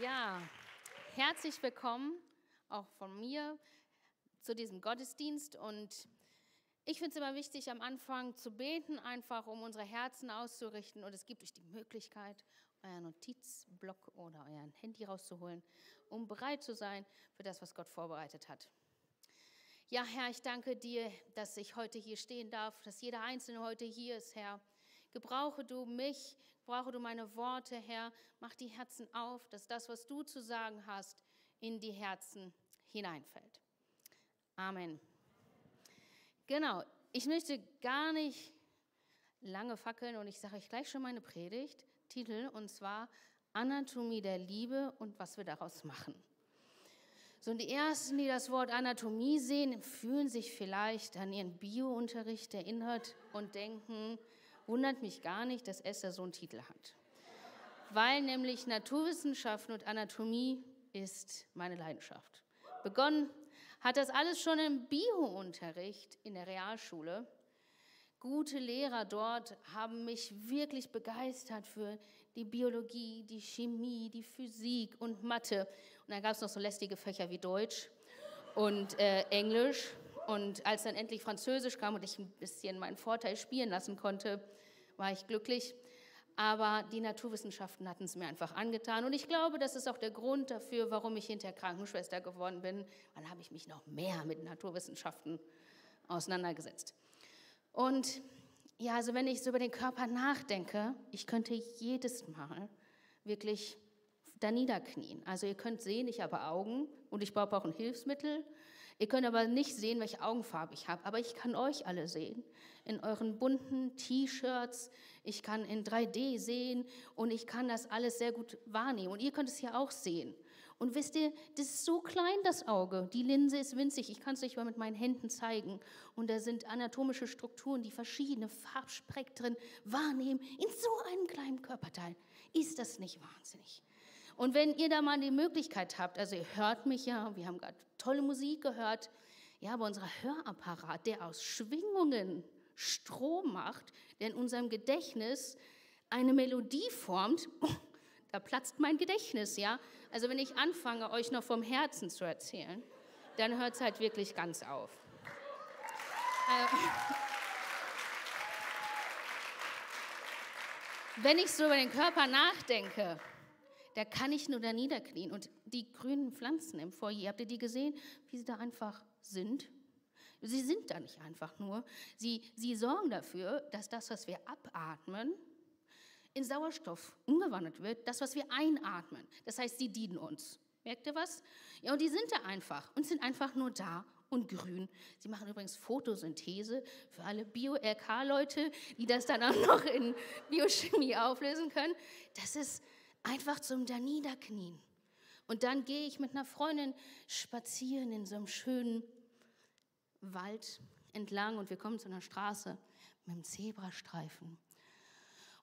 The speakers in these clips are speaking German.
Ja, herzlich willkommen auch von mir zu diesem Gottesdienst. Und ich finde es immer wichtig, am Anfang zu beten, einfach um unsere Herzen auszurichten. Und es gibt euch die Möglichkeit, euren Notizblock oder euer Handy rauszuholen, um bereit zu sein für das, was Gott vorbereitet hat. Ja, Herr, ich danke dir, dass ich heute hier stehen darf, dass jeder Einzelne heute hier ist, Herr. Gebrauche du mich, gebrauche du meine Worte, Herr. Mach die Herzen auf, dass das, was du zu sagen hast, in die Herzen hineinfällt. Amen. Genau, ich möchte gar nicht lange fackeln und ich sage euch gleich schon meine Predigt, Titel, und zwar Anatomie der Liebe und was wir daraus machen. So, und die Ersten, die das Wort Anatomie sehen, fühlen sich vielleicht an ihren Biounterricht erinnert und denken, wundert mich gar nicht, dass Esther so einen Titel hat. Weil nämlich Naturwissenschaften und Anatomie ist meine Leidenschaft. Begonnen hat das alles schon im Biounterricht in der Realschule. Gute Lehrer dort haben mich wirklich begeistert für die Biologie, die Chemie, die Physik und Mathe. Und dann gab es noch so lästige Fächer wie Deutsch und äh, Englisch. Und als dann endlich Französisch kam und ich ein bisschen meinen Vorteil spielen lassen konnte, war ich glücklich. Aber die Naturwissenschaften hatten es mir einfach angetan. Und ich glaube, das ist auch der Grund dafür, warum ich hinterher Krankenschwester geworden bin. Dann habe ich mich noch mehr mit Naturwissenschaften auseinandergesetzt. Und ja, also wenn ich so über den Körper nachdenke, ich könnte jedes Mal wirklich da niederknien. Also ihr könnt sehen, ich habe Augen und ich brauche auch ein Hilfsmittel. Ihr könnt aber nicht sehen, welche Augenfarbe ich habe, aber ich kann euch alle sehen. In euren bunten T-Shirts, ich kann in 3D sehen und ich kann das alles sehr gut wahrnehmen. Und ihr könnt es ja auch sehen. Und wisst ihr, das ist so klein, das Auge. Die Linse ist winzig. Ich kann es euch mal mit meinen Händen zeigen. Und da sind anatomische Strukturen, die verschiedene Farbspektren wahrnehmen in so einem kleinen Körperteil. Ist das nicht wahnsinnig? Und wenn ihr da mal die Möglichkeit habt, also ihr hört mich ja, wir haben gerade tolle Musik gehört, ja, aber unser Hörapparat, der aus Schwingungen Strom macht, der in unserem Gedächtnis eine Melodie formt, da platzt mein Gedächtnis, ja. Also wenn ich anfange, euch noch vom Herzen zu erzählen, dann hört es halt wirklich ganz auf. Äh, wenn ich so über den Körper nachdenke, da kann ich nur da niederknien. Und die grünen Pflanzen im Foyer, habt ihr die gesehen, wie sie da einfach sind? Sie sind da nicht einfach nur. Sie, sie sorgen dafür, dass das, was wir abatmen, in Sauerstoff umgewandelt wird, das, was wir einatmen. Das heißt, sie dienen uns. Merkt ihr was? Ja, und die sind da einfach und sind einfach nur da und grün. Sie machen übrigens Photosynthese für alle Bio-RK-Leute, die das dann auch noch in Biochemie auflösen können. Das ist Einfach zum Daniederknien. Und dann gehe ich mit einer Freundin spazieren in so einem schönen Wald entlang und wir kommen zu einer Straße mit einem Zebrastreifen.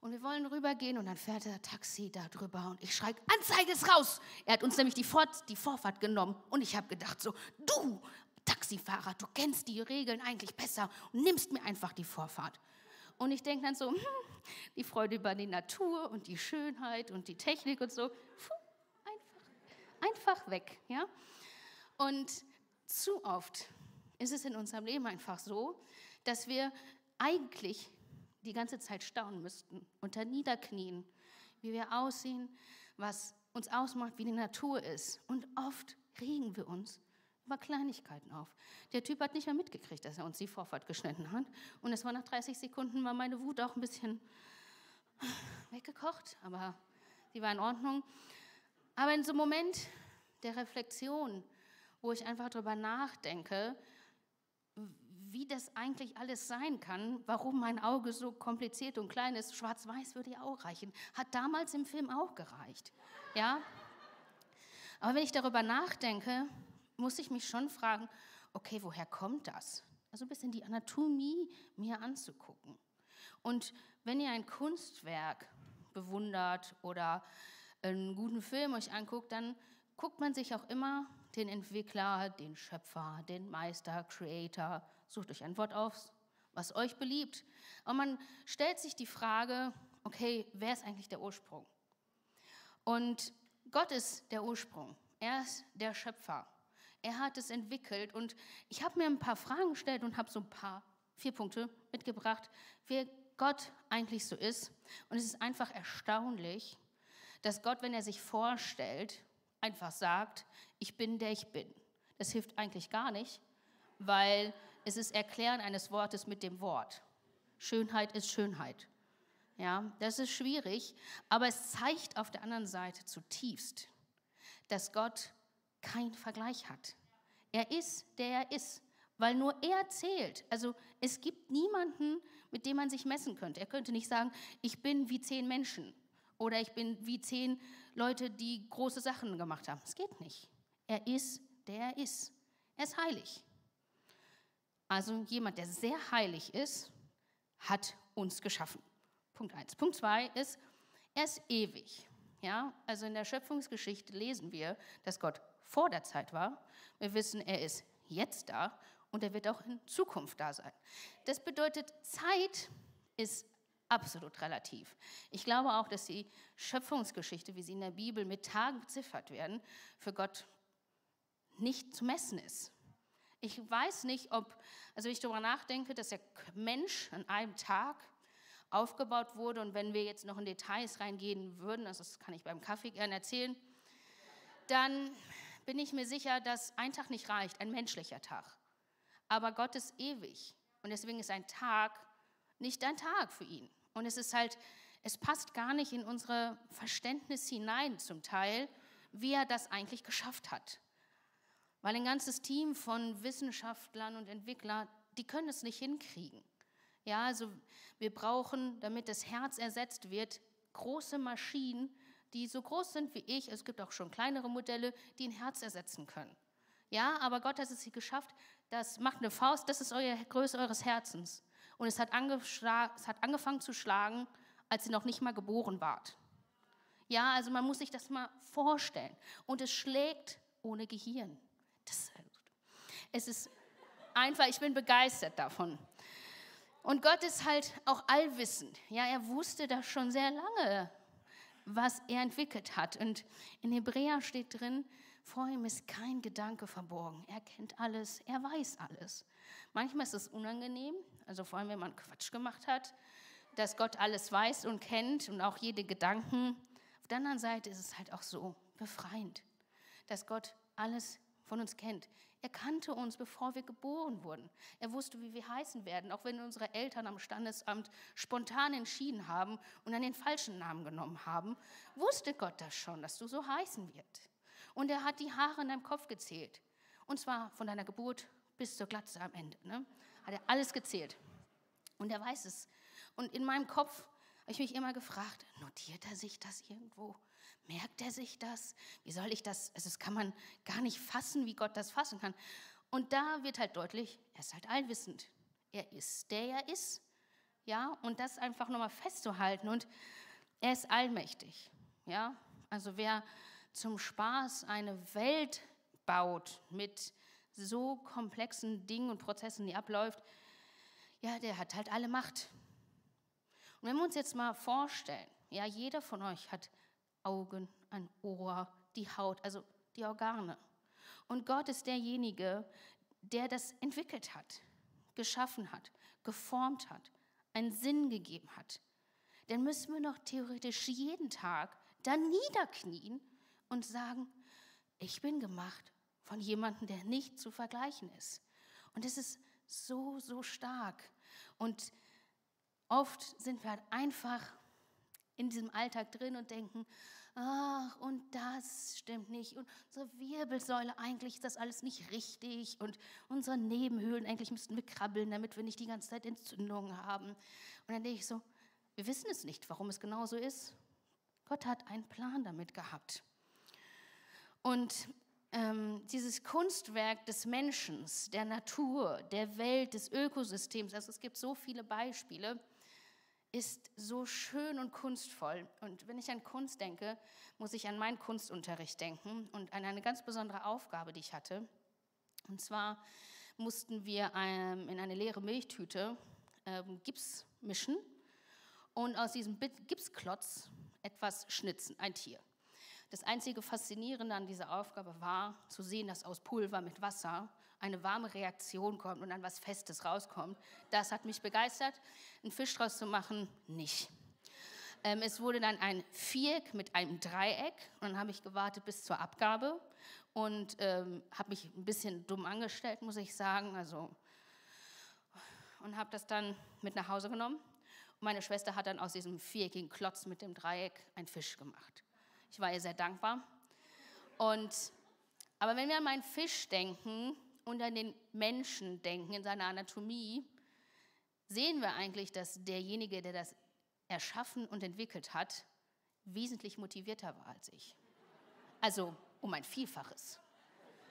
Und wir wollen rübergehen und dann fährt der Taxi da drüber und ich schreie, Anzeige ist raus. Er hat uns nämlich die, Fort, die Vorfahrt genommen und ich habe gedacht so, du Taxifahrer, du kennst die Regeln eigentlich besser und nimmst mir einfach die Vorfahrt. Und ich denke dann so, hm, die Freude über die Natur und die Schönheit und die Technik und so, einfach, einfach weg. Ja? Und zu oft ist es in unserem Leben einfach so, dass wir eigentlich die ganze Zeit staunen müssten, unter Niederknien, wie wir aussehen, was uns ausmacht, wie die Natur ist. Und oft regen wir uns über Kleinigkeiten auf. Der Typ hat nicht mehr mitgekriegt, dass er uns die Vorfahrt geschnitten hat. Und es war nach 30 Sekunden, war meine Wut auch ein bisschen weggekocht, aber sie war in Ordnung. Aber in so einem Moment der Reflexion, wo ich einfach darüber nachdenke, wie das eigentlich alles sein kann, warum mein Auge so kompliziert und klein ist, schwarz-weiß würde ja auch reichen, hat damals im Film auch gereicht. Ja? Aber wenn ich darüber nachdenke, muss ich mich schon fragen, okay, woher kommt das? Also ein bisschen die Anatomie mir anzugucken. Und wenn ihr ein Kunstwerk bewundert oder einen guten Film euch anguckt, dann guckt man sich auch immer den Entwickler, den Schöpfer, den Meister, Creator, sucht euch ein Wort aus, was euch beliebt. Und man stellt sich die Frage, okay, wer ist eigentlich der Ursprung? Und Gott ist der Ursprung. Er ist der Schöpfer. Er hat es entwickelt und ich habe mir ein paar Fragen gestellt und habe so ein paar, vier Punkte mitgebracht, wer Gott eigentlich so ist. Und es ist einfach erstaunlich, dass Gott, wenn er sich vorstellt, einfach sagt, ich bin der ich bin. Das hilft eigentlich gar nicht, weil es ist Erklären eines Wortes mit dem Wort. Schönheit ist Schönheit. Ja, das ist schwierig, aber es zeigt auf der anderen Seite zutiefst, dass Gott keinen Vergleich hat. Er ist, der er ist, weil nur er zählt. Also es gibt niemanden, mit dem man sich messen könnte. Er könnte nicht sagen, ich bin wie zehn Menschen oder ich bin wie zehn Leute, die große Sachen gemacht haben. Es geht nicht. Er ist, der er ist. Er ist heilig. Also jemand, der sehr heilig ist, hat uns geschaffen. Punkt 1. Punkt 2 ist, er ist ewig. Ja, also in der Schöpfungsgeschichte lesen wir, dass Gott vor der Zeit war. Wir wissen, er ist jetzt da und er wird auch in Zukunft da sein. Das bedeutet, Zeit ist absolut relativ. Ich glaube auch, dass die Schöpfungsgeschichte, wie sie in der Bibel mit Tagen beziffert werden, für Gott nicht zu messen ist. Ich weiß nicht, ob, also wenn ich darüber nachdenke, dass der Mensch an einem Tag aufgebaut wurde und wenn wir jetzt noch in Details reingehen würden, also das kann ich beim Kaffee gerne erzählen, dann bin ich mir sicher, dass ein Tag nicht reicht, ein menschlicher Tag. Aber Gott ist ewig und deswegen ist ein Tag nicht ein Tag für ihn. Und es ist halt, es passt gar nicht in unsere Verständnis hinein zum Teil, wie er das eigentlich geschafft hat. Weil ein ganzes Team von Wissenschaftlern und Entwicklern, die können es nicht hinkriegen. Ja, also wir brauchen, damit das Herz ersetzt wird, große Maschinen, die so groß sind wie ich. Es gibt auch schon kleinere Modelle, die ein Herz ersetzen können. Ja, aber Gott hat es hier geschafft. Das macht eine Faust, das ist eure Größe eures Herzens. Und es hat, es hat angefangen zu schlagen, als ihr noch nicht mal geboren wart. Ja, also man muss sich das mal vorstellen. Und es schlägt ohne Gehirn. Das, es ist einfach, ich bin begeistert davon. Und Gott ist halt auch allwissend. Ja, er wusste das schon sehr lange, was er entwickelt hat. Und in Hebräer steht drin, vor ihm ist kein Gedanke verborgen. Er kennt alles, er weiß alles. Manchmal ist es unangenehm, also vor allem, wenn man Quatsch gemacht hat, dass Gott alles weiß und kennt und auch jede Gedanken. Auf der anderen Seite ist es halt auch so befreiend, dass Gott alles von uns kennt. Er kannte uns, bevor wir geboren wurden. Er wusste, wie wir heißen werden, auch wenn unsere Eltern am Standesamt spontan entschieden haben und dann den falschen Namen genommen haben, wusste Gott das schon, dass du so heißen wirst. Und er hat die Haare in deinem Kopf gezählt. Und zwar von deiner Geburt bis zur Glatze am Ende. Ne? Hat er alles gezählt. Und er weiß es. Und in meinem Kopf habe ich mich immer gefragt, notiert er sich das irgendwo? Merkt er sich das? Wie soll ich das? Also das kann man gar nicht fassen, wie Gott das fassen kann. Und da wird halt deutlich, er ist halt allwissend. Er ist, der er ist. Ja, und das einfach nochmal festzuhalten. Und er ist allmächtig. Ja, also wer zum Spaß eine Welt baut mit so komplexen Dingen und Prozessen, die abläuft, ja, der hat halt alle Macht. Und wenn wir uns jetzt mal vorstellen, ja, jeder von euch hat Augen, ein Ohr, die Haut, also die Organe. Und Gott ist derjenige, der das entwickelt hat, geschaffen hat, geformt hat, einen Sinn gegeben hat. Dann müssen wir noch theoretisch jeden Tag da niederknien und sagen, ich bin gemacht von jemandem, der nicht zu vergleichen ist. Und es ist so, so stark. Und oft sind wir halt einfach in diesem Alltag drin und denken, ach, und das stimmt nicht. Und unsere Wirbelsäule, eigentlich ist das alles nicht richtig. Und unsere Nebenhöhlen, eigentlich müssten wir krabbeln, damit wir nicht die ganze Zeit Entzündungen haben. Und dann denke ich so, wir wissen es nicht, warum es genau so ist. Gott hat einen Plan damit gehabt. Und ähm, dieses Kunstwerk des Menschen, der Natur, der Welt, des Ökosystems, also es gibt so viele Beispiele, ist so schön und kunstvoll. Und wenn ich an Kunst denke, muss ich an meinen Kunstunterricht denken und an eine ganz besondere Aufgabe, die ich hatte. Und zwar mussten wir ähm, in eine leere Milchtüte ähm, Gips mischen und aus diesem Gipsklotz etwas schnitzen, ein Tier. Das einzige Faszinierende an dieser Aufgabe war, zu sehen, dass aus Pulver mit Wasser eine warme Reaktion kommt und dann was Festes rauskommt. Das hat mich begeistert. Einen Fisch draus zu machen, nicht. Ähm, es wurde dann ein Viereck mit einem Dreieck und dann habe ich gewartet bis zur Abgabe und ähm, habe mich ein bisschen dumm angestellt, muss ich sagen. Also, und habe das dann mit nach Hause genommen. Und meine Schwester hat dann aus diesem viereckigen Klotz mit dem Dreieck einen Fisch gemacht. Ich war ihr sehr dankbar. Und, aber wenn wir an meinen Fisch denken an den Menschen denken in seiner Anatomie, sehen wir eigentlich, dass derjenige, der das erschaffen und entwickelt hat, wesentlich motivierter war als ich. Also um ein Vielfaches.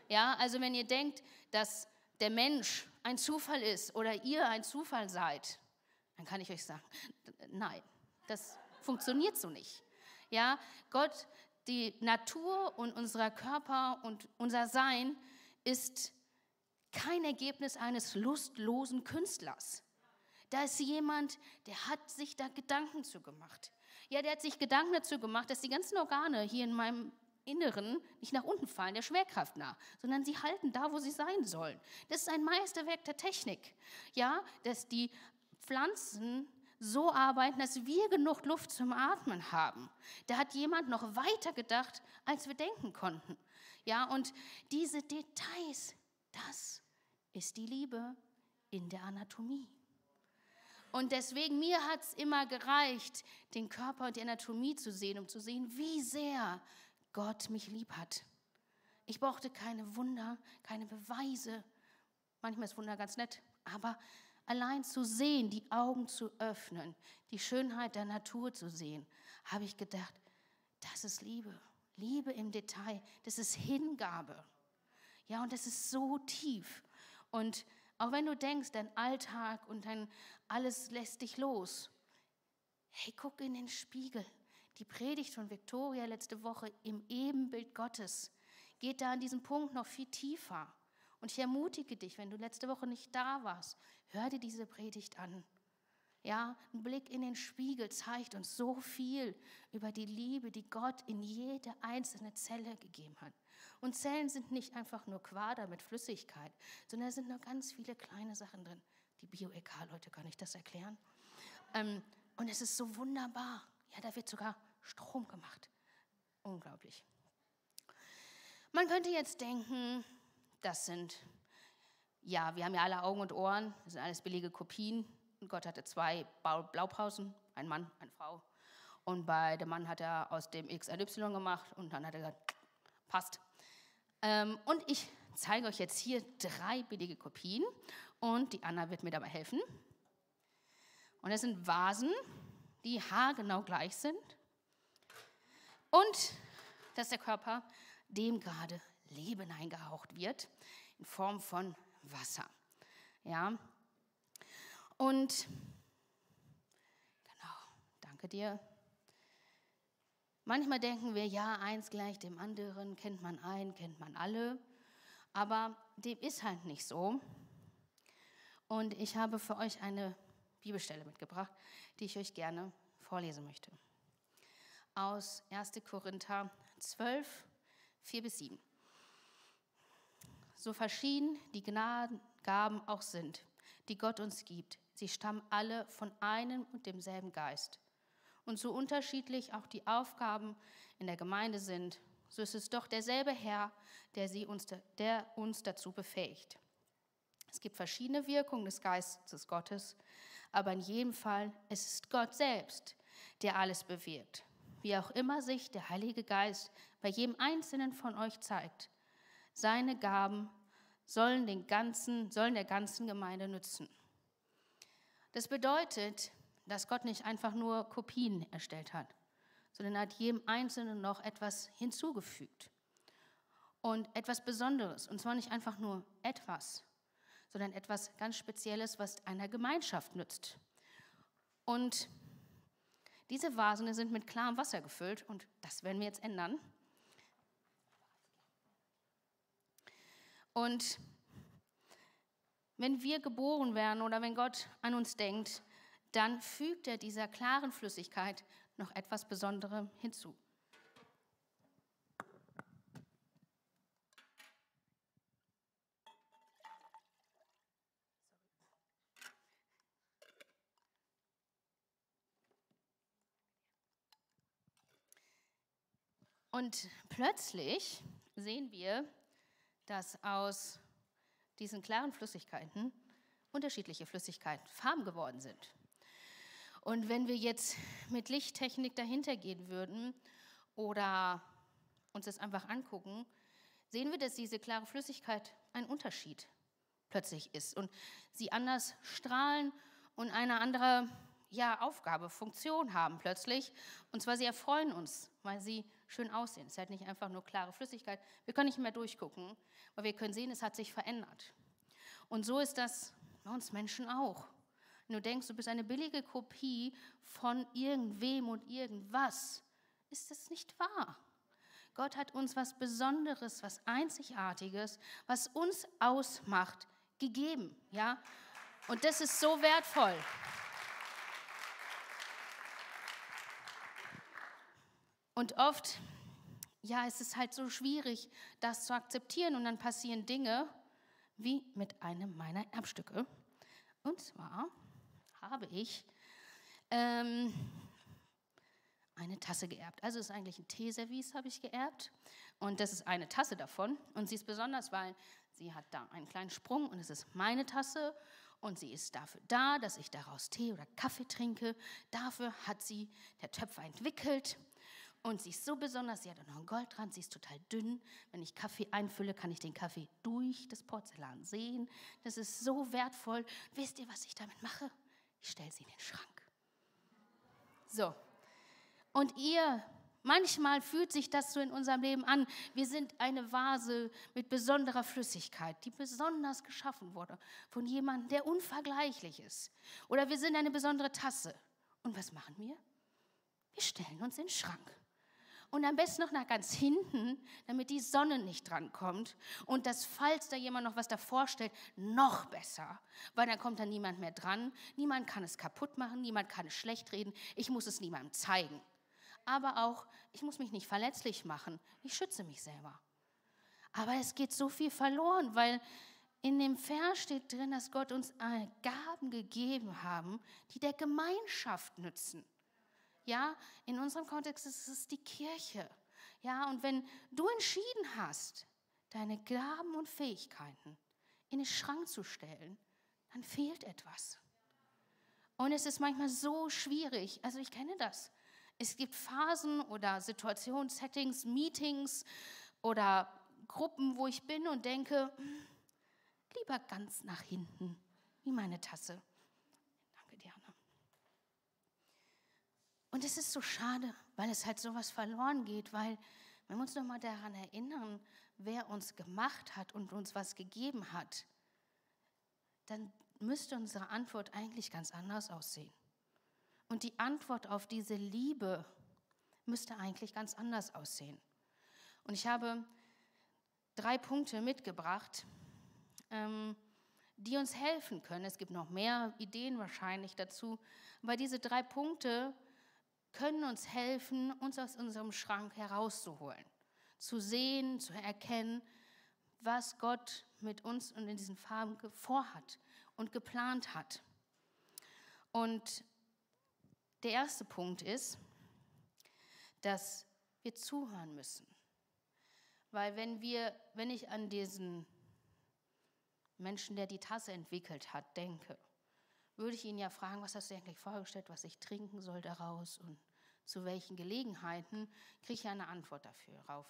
Ja, also wenn ihr denkt, dass der Mensch ein Zufall ist oder ihr ein Zufall seid, dann kann ich euch sagen, nein, das funktioniert so nicht. Ja, Gott, die Natur und unser Körper und unser Sein ist kein Ergebnis eines lustlosen Künstlers. Da ist jemand, der hat sich da Gedanken zu gemacht. Ja, der hat sich Gedanken dazu gemacht, dass die ganzen Organe hier in meinem Inneren nicht nach unten fallen, der Schwerkraft nach, sondern sie halten da, wo sie sein sollen. Das ist ein Meisterwerk der Technik. Ja, dass die Pflanzen so arbeiten, dass wir genug Luft zum Atmen haben. Da hat jemand noch weiter gedacht, als wir denken konnten. Ja, und diese Details, das ist die Liebe in der Anatomie. Und deswegen, mir hat es immer gereicht, den Körper und die Anatomie zu sehen, um zu sehen, wie sehr Gott mich lieb hat. Ich brauchte keine Wunder, keine Beweise. Manchmal ist Wunder ganz nett, aber allein zu sehen, die Augen zu öffnen, die Schönheit der Natur zu sehen, habe ich gedacht, das ist Liebe. Liebe im Detail, das ist Hingabe. Ja, und das ist so tief. Und auch wenn du denkst, dein Alltag und dein alles lässt dich los, hey, guck in den Spiegel. Die Predigt von Victoria letzte Woche im Ebenbild Gottes geht da an diesem Punkt noch viel tiefer. Und ich ermutige dich, wenn du letzte Woche nicht da warst, hör dir diese Predigt an. Ja, ein Blick in den Spiegel zeigt uns so viel über die Liebe, die Gott in jede einzelne Zelle gegeben hat. Und Zellen sind nicht einfach nur Quader mit Flüssigkeit, sondern da sind noch ganz viele kleine Sachen drin. Die Bio-EK-Leute kann ich das erklären. Ähm, und es ist so wunderbar. Ja, da wird sogar Strom gemacht. Unglaublich. Man könnte jetzt denken, das sind, ja, wir haben ja alle Augen und Ohren, das sind alles billige Kopien. Und Gott hatte zwei Blaupausen, ein Mann, eine Frau. Und bei dem Mann hat er aus dem X ein Y gemacht und dann hat er gesagt, passt. Ähm, und ich zeige euch jetzt hier drei billige Kopien und die Anna wird mir dabei helfen. Und das sind Vasen, die haargenau gleich sind. Und dass der Körper dem gerade Leben eingehaucht wird in Form von Wasser. Ja. Und genau, danke dir. Manchmal denken wir, ja, eins gleich dem anderen, kennt man einen, kennt man alle, aber dem ist halt nicht so. Und ich habe für euch eine Bibelstelle mitgebracht, die ich euch gerne vorlesen möchte. Aus 1. Korinther 12, 4 bis 7 so verschieden die Gnadengaben auch sind, die Gott uns gibt, sie stammen alle von einem und demselben Geist. Und so unterschiedlich auch die Aufgaben in der Gemeinde sind, so ist es doch derselbe Herr, der, sie uns, der uns dazu befähigt. Es gibt verschiedene Wirkungen des Geistes Gottes, aber in jedem Fall es ist Gott selbst, der alles bewirkt. Wie auch immer sich der Heilige Geist bei jedem Einzelnen von euch zeigt, seine Gaben sollen, den ganzen, sollen der ganzen Gemeinde nützen. Das bedeutet, dass Gott nicht einfach nur Kopien erstellt hat, sondern hat jedem Einzelnen noch etwas hinzugefügt. Und etwas Besonderes. Und zwar nicht einfach nur etwas, sondern etwas ganz Spezielles, was einer Gemeinschaft nützt. Und diese Vasen sind mit klarem Wasser gefüllt und das werden wir jetzt ändern. Und wenn wir geboren werden oder wenn Gott an uns denkt, dann fügt er dieser klaren Flüssigkeit noch etwas Besonderem hinzu. Und plötzlich sehen wir, dass aus diesen klaren Flüssigkeiten unterschiedliche Flüssigkeiten, Farben geworden sind. Und wenn wir jetzt mit Lichttechnik dahinter gehen würden oder uns das einfach angucken, sehen wir, dass diese klare Flüssigkeit ein Unterschied plötzlich ist und sie anders strahlen und eine andere ja, Aufgabe, Funktion haben plötzlich. Und zwar, sie erfreuen uns, weil sie schön aussehen. Es ist halt nicht einfach nur klare Flüssigkeit. Wir können nicht mehr durchgucken, aber wir können sehen, es hat sich verändert. Und so ist das bei uns Menschen auch. Wenn du denkst, du bist eine billige Kopie von irgendwem und irgendwas, ist das nicht wahr. Gott hat uns was Besonderes, was Einzigartiges, was uns ausmacht, gegeben, ja? Und das ist so wertvoll. Und oft, ja, ist es halt so schwierig, das zu akzeptieren und dann passieren Dinge wie mit einem meiner Erbstücke. Und zwar habe ich ähm, eine Tasse geerbt. Also ist eigentlich ein Teeservice, habe ich geerbt. Und das ist eine Tasse davon. Und sie ist besonders, weil sie hat da einen kleinen Sprung und es ist meine Tasse. Und sie ist dafür da, dass ich daraus Tee oder Kaffee trinke. Dafür hat sie der Töpfer entwickelt. Und sie ist so besonders, sie hat auch noch ein Gold dran, sie ist total dünn. Wenn ich Kaffee einfülle, kann ich den Kaffee durch das Porzellan sehen. Das ist so wertvoll. Wisst ihr, was ich damit mache? Ich stelle sie in den Schrank. So. Und ihr, manchmal fühlt sich das so in unserem Leben an. Wir sind eine Vase mit besonderer Flüssigkeit, die besonders geschaffen wurde von jemandem, der unvergleichlich ist. Oder wir sind eine besondere Tasse. Und was machen wir? Wir stellen uns in den Schrank und am besten noch nach ganz hinten, damit die Sonne nicht drankommt. Und dass, falls da jemand noch was davor stellt, noch besser, weil dann kommt da niemand mehr dran. Niemand kann es kaputt machen, niemand kann es schlecht reden. Ich muss es niemandem zeigen. Aber auch, ich muss mich nicht verletzlich machen. Ich schütze mich selber. Aber es geht so viel verloren, weil in dem Vers steht drin, dass Gott uns Gaben gegeben haben, die der Gemeinschaft nützen. Ja, in unserem Kontext ist es die Kirche. Ja, und wenn du entschieden hast, deine Gaben und Fähigkeiten in den Schrank zu stellen, dann fehlt etwas. Und es ist manchmal so schwierig. Also ich kenne das. Es gibt Phasen oder Situationen, Settings, Meetings oder Gruppen, wo ich bin und denke, hm, lieber ganz nach hinten, wie meine Tasse. Und es ist so schade, weil es halt sowas verloren geht, weil wenn wir uns nochmal daran erinnern, wer uns gemacht hat und uns was gegeben hat, dann müsste unsere Antwort eigentlich ganz anders aussehen. Und die Antwort auf diese Liebe müsste eigentlich ganz anders aussehen. Und ich habe drei Punkte mitgebracht, ähm, die uns helfen können. Es gibt noch mehr Ideen wahrscheinlich dazu, aber diese drei Punkte können uns helfen, uns aus unserem Schrank herauszuholen, zu sehen, zu erkennen, was Gott mit uns und in diesen Farben vorhat und geplant hat. Und der erste Punkt ist, dass wir zuhören müssen. Weil wenn wir, wenn ich an diesen Menschen, der die Tasse entwickelt hat, denke, würde ich ihn ja fragen, was hast du eigentlich vorgestellt, was ich trinken soll daraus und zu welchen Gelegenheiten, kriege ich eine Antwort dafür rauf.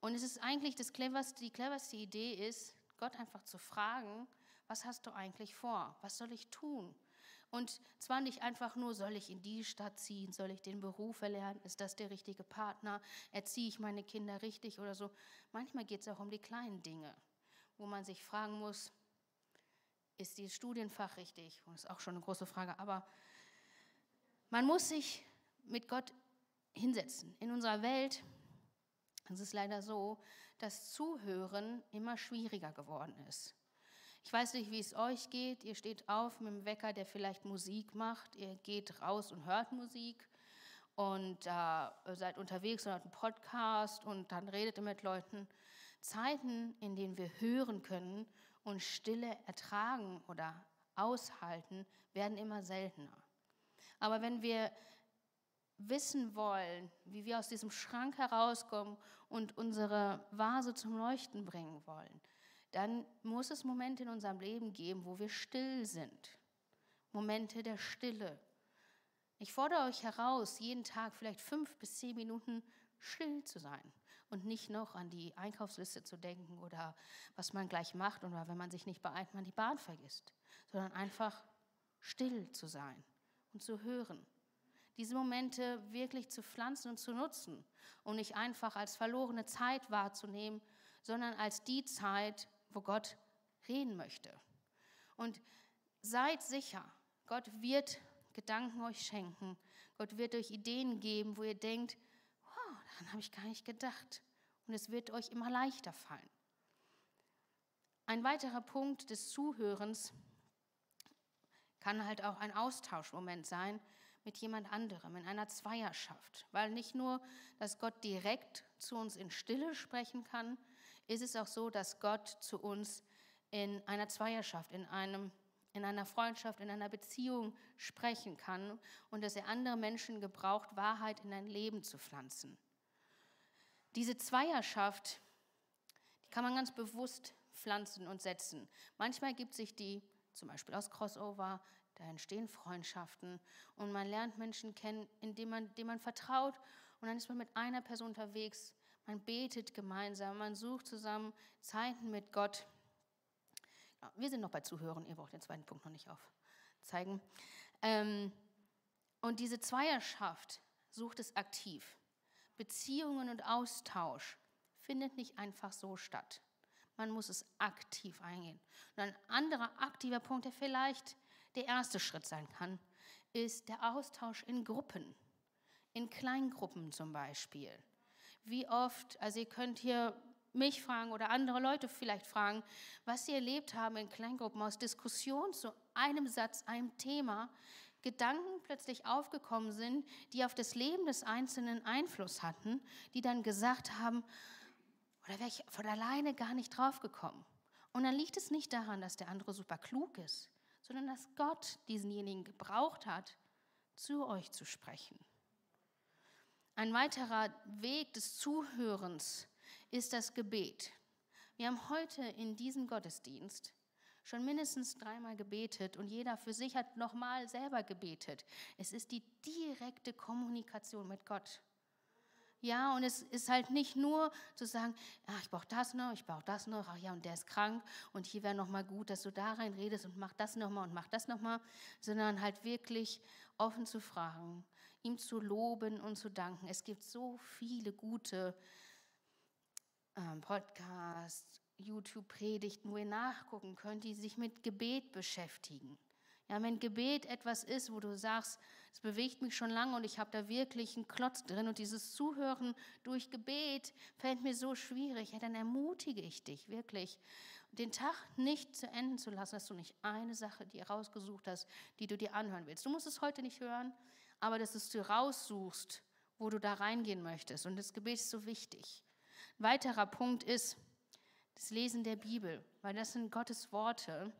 Und es ist eigentlich das cleverste, die cleverste Idee ist, Gott einfach zu fragen, was hast du eigentlich vor? Was soll ich tun? Und zwar nicht einfach nur, soll ich in die Stadt ziehen, soll ich den Beruf erlernen, ist das der richtige Partner, erziehe ich meine Kinder richtig oder so. Manchmal geht es auch um die kleinen Dinge, wo man sich fragen muss, ist dieses Studienfach richtig? Und das ist auch schon eine große Frage. Aber man muss sich mit Gott hinsetzen. In unserer Welt ist es leider so, dass Zuhören immer schwieriger geworden ist. Ich weiß nicht, wie es euch geht. Ihr steht auf mit dem Wecker, der vielleicht Musik macht. Ihr geht raus und hört Musik und äh, seid unterwegs und hört einen Podcast und dann redet ihr mit Leuten. Zeiten, in denen wir hören können und Stille ertragen oder aushalten, werden immer seltener. Aber wenn wir wissen wollen, wie wir aus diesem Schrank herauskommen und unsere Vase zum Leuchten bringen wollen, dann muss es Momente in unserem Leben geben, wo wir still sind. Momente der Stille. Ich fordere euch heraus, jeden Tag vielleicht fünf bis zehn Minuten still zu sein und nicht noch an die Einkaufsliste zu denken oder was man gleich macht oder wenn man sich nicht beeilt, man die Bahn vergisst, sondern einfach still zu sein und zu hören diese Momente wirklich zu pflanzen und zu nutzen und nicht einfach als verlorene Zeit wahrzunehmen, sondern als die Zeit, wo Gott reden möchte. Und seid sicher, Gott wird Gedanken euch schenken. Gott wird euch Ideen geben, wo ihr denkt, daran habe ich gar nicht gedacht. Und es wird euch immer leichter fallen. Ein weiterer Punkt des Zuhörens kann halt auch ein Austauschmoment sein, mit jemand anderem, in einer Zweierschaft. Weil nicht nur, dass Gott direkt zu uns in Stille sprechen kann, ist es auch so, dass Gott zu uns in einer Zweierschaft, in, einem, in einer Freundschaft, in einer Beziehung sprechen kann und dass er andere Menschen gebraucht, Wahrheit in ein Leben zu pflanzen. Diese Zweierschaft, die kann man ganz bewusst pflanzen und setzen. Manchmal gibt sich die zum Beispiel aus Crossover, da entstehen Freundschaften und man lernt Menschen kennen, indem man, dem man vertraut. Und dann ist man mit einer Person unterwegs, man betet gemeinsam, man sucht zusammen Zeiten mit Gott. Wir sind noch bei Zuhören, ihr braucht den zweiten Punkt noch nicht aufzeigen. Ähm, und diese Zweierschaft sucht es aktiv. Beziehungen und Austausch findet nicht einfach so statt. Man muss es aktiv eingehen. Und ein anderer aktiver Punkt, der vielleicht der erste Schritt sein kann, ist der Austausch in Gruppen, in Kleingruppen zum Beispiel. Wie oft, also ihr könnt hier mich fragen oder andere Leute vielleicht fragen, was sie erlebt haben in Kleingruppen aus Diskussion zu einem Satz, einem Thema, Gedanken plötzlich aufgekommen sind, die auf das Leben des Einzelnen Einfluss hatten, die dann gesagt haben, oder wäre ich von alleine gar nicht drauf gekommen. Und dann liegt es nicht daran, dass der andere super klug ist, sondern dass Gott diesenjenigen gebraucht hat, zu euch zu sprechen. Ein weiterer Weg des Zuhörens ist das Gebet. Wir haben heute in diesem Gottesdienst schon mindestens dreimal gebetet und jeder für sich hat nochmal selber gebetet. Es ist die direkte Kommunikation mit Gott. Ja, und es ist halt nicht nur zu sagen, ach, ich brauche das noch, ich brauche das noch, ach ja, und der ist krank und hier wäre nochmal gut, dass du da rein redest und mach das nochmal und mach das nochmal, sondern halt wirklich offen zu fragen, ihm zu loben und zu danken. Es gibt so viele gute ähm, Podcasts, YouTube-Predigten, wo ihr nachgucken könnt, die sich mit Gebet beschäftigen. Ja, wenn Gebet etwas ist, wo du sagst, es bewegt mich schon lange und ich habe da wirklich einen Klotz drin und dieses Zuhören durch Gebet fällt mir so schwierig, ja, dann ermutige ich dich wirklich, den Tag nicht zu enden zu lassen, dass du nicht eine Sache dir rausgesucht hast, die du dir anhören willst. Du musst es heute nicht hören, aber dass du raussuchst, wo du da reingehen möchtest. Und das Gebet ist so wichtig. Ein weiterer Punkt ist das Lesen der Bibel, weil das sind Gottes Worte.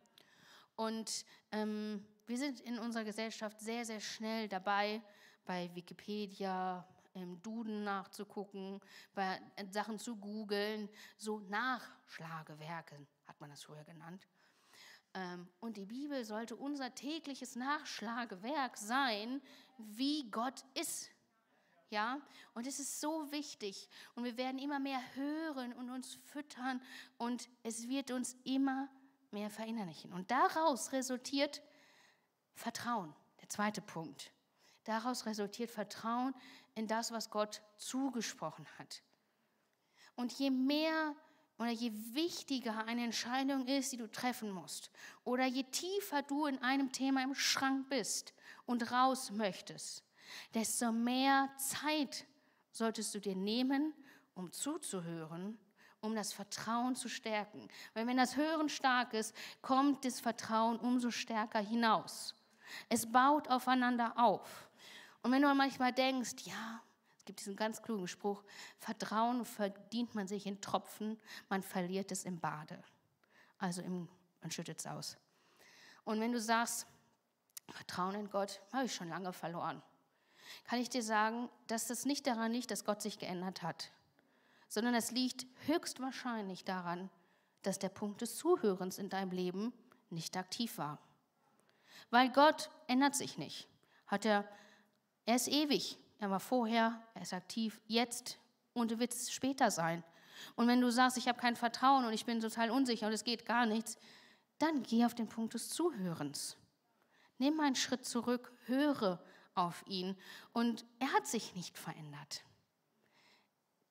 Und ähm, wir sind in unserer Gesellschaft sehr, sehr schnell dabei, bei Wikipedia, im Duden nachzugucken, bei Sachen zu googeln, so Nachschlagewerke hat man das früher genannt. Ähm, und die Bibel sollte unser tägliches Nachschlagewerk sein, wie Gott ist. Ja, und es ist so wichtig. Und wir werden immer mehr hören und uns füttern und es wird uns immer mehr verinnerlichen. Und daraus resultiert Vertrauen, der zweite Punkt. Daraus resultiert Vertrauen in das, was Gott zugesprochen hat. Und je mehr oder je wichtiger eine Entscheidung ist, die du treffen musst, oder je tiefer du in einem Thema im Schrank bist und raus möchtest, desto mehr Zeit solltest du dir nehmen, um zuzuhören um das Vertrauen zu stärken. Weil wenn das Hören stark ist, kommt das Vertrauen umso stärker hinaus. Es baut aufeinander auf. Und wenn du manchmal denkst, ja, es gibt diesen ganz klugen Spruch, Vertrauen verdient man sich in Tropfen, man verliert es im Bade. Also im, man schüttet es aus. Und wenn du sagst, Vertrauen in Gott, habe ich schon lange verloren. Kann ich dir sagen, dass das nicht daran liegt, dass Gott sich geändert hat, sondern es liegt höchstwahrscheinlich daran, dass der Punkt des Zuhörens in deinem Leben nicht aktiv war. Weil Gott ändert sich nicht. Hat er, er ist ewig. Er war vorher, er ist aktiv, jetzt und wird es später sein. Und wenn du sagst, ich habe kein Vertrauen und ich bin total unsicher und es geht gar nichts, dann geh auf den Punkt des Zuhörens. Nimm einen Schritt zurück, höre auf ihn und er hat sich nicht verändert.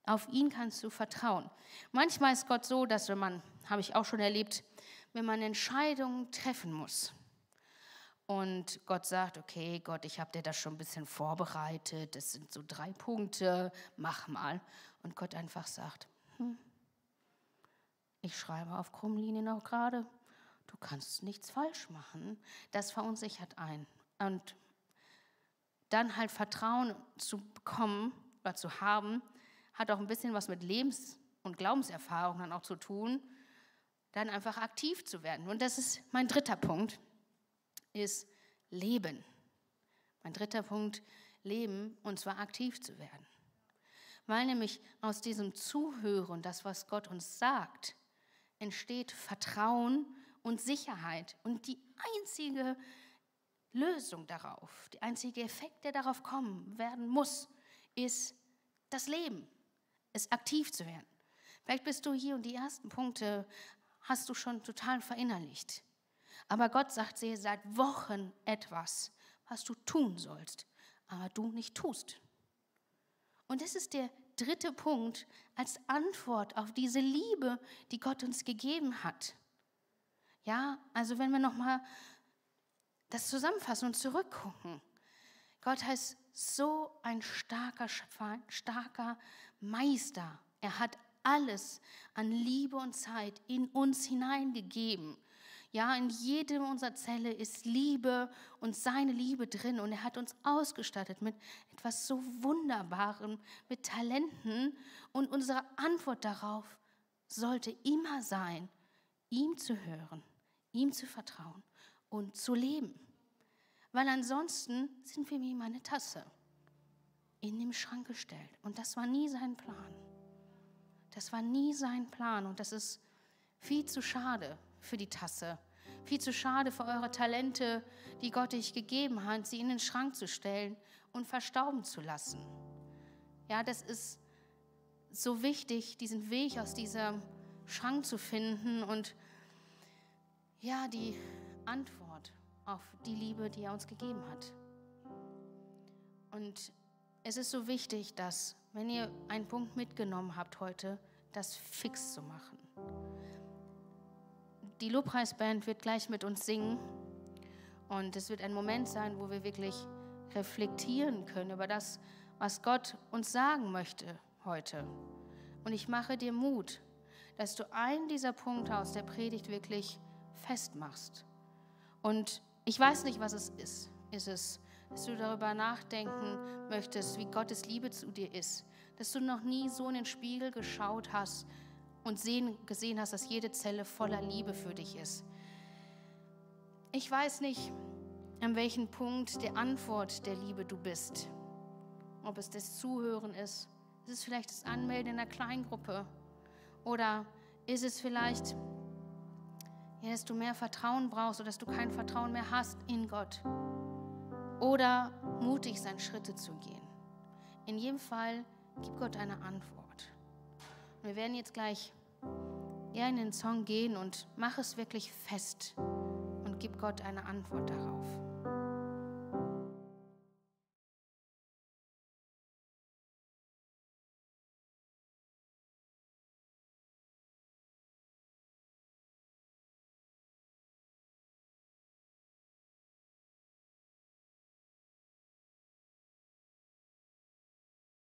Auf ihn kannst du vertrauen. Manchmal ist Gott so, dass wenn man, habe ich auch schon erlebt, wenn man Entscheidungen treffen muss und Gott sagt, okay, Gott, ich habe dir das schon ein bisschen vorbereitet, das sind so drei Punkte, mach mal. Und Gott einfach sagt, hm, ich schreibe auf Krummlinien auch gerade, du kannst nichts falsch machen. Das verunsichert ein. Und dann halt Vertrauen zu bekommen oder zu haben, hat auch ein bisschen was mit Lebens- und Glaubenserfahrung dann auch zu tun, dann einfach aktiv zu werden. Und das ist mein dritter Punkt, ist Leben. Mein dritter Punkt, Leben, und zwar aktiv zu werden. Weil nämlich aus diesem Zuhören, das, was Gott uns sagt, entsteht Vertrauen und Sicherheit. Und die einzige Lösung darauf, der einzige Effekt, der darauf kommen werden muss, ist das Leben, es aktiv zu werden. Vielleicht bist du hier und die ersten Punkte hast du schon total verinnerlicht. Aber Gott sagt dir seit Wochen etwas, was du tun sollst, aber du nicht tust. Und das ist der dritte Punkt als Antwort auf diese Liebe, die Gott uns gegeben hat. Ja, also wenn wir nochmal das zusammenfassen und zurückgucken. Gott heißt so ein starker Schöpfer, starker Meister. Er hat alles an Liebe und Zeit in uns hineingegeben. Ja, in jedem unserer Zelle ist Liebe und seine Liebe drin. Und er hat uns ausgestattet mit etwas so Wunderbarem, mit Talenten. Und unsere Antwort darauf sollte immer sein, ihm zu hören, ihm zu vertrauen und zu leben. Weil ansonsten sind wir wie meine Tasse in dem Schrank gestellt. Und das war nie sein Plan. Das war nie sein Plan. Und das ist viel zu schade für die Tasse. Viel zu schade für eure Talente, die Gott euch gegeben hat, sie in den Schrank zu stellen und verstauben zu lassen. Ja, das ist so wichtig, diesen Weg aus diesem Schrank zu finden und ja, die Antwort auf die Liebe, die er uns gegeben hat. Und es ist so wichtig, dass, wenn ihr einen Punkt mitgenommen habt heute, das fix zu machen die Lobpreisband wird gleich mit uns singen. Und es wird ein Moment sein, wo wir wirklich reflektieren können über das, was Gott uns sagen möchte heute. Und ich mache dir Mut, dass du einen dieser Punkte aus der Predigt wirklich festmachst. Und ich weiß nicht, was es ist. Ist es, dass du darüber nachdenken möchtest, wie Gottes Liebe zu dir ist? Dass du noch nie so in den Spiegel geschaut hast, und sehen, gesehen hast, dass jede Zelle voller Liebe für dich ist. Ich weiß nicht, an welchem Punkt der Antwort der Liebe du bist. Ob es das Zuhören ist, ist es vielleicht das Anmelden in einer Kleingruppe oder ist es vielleicht, ja, dass du mehr Vertrauen brauchst oder dass du kein Vertrauen mehr hast in Gott oder mutig sein, Schritte zu gehen. In jedem Fall gib Gott eine Antwort. Wir werden jetzt gleich eher in den Song gehen und mach es wirklich fest und gib Gott eine Antwort darauf.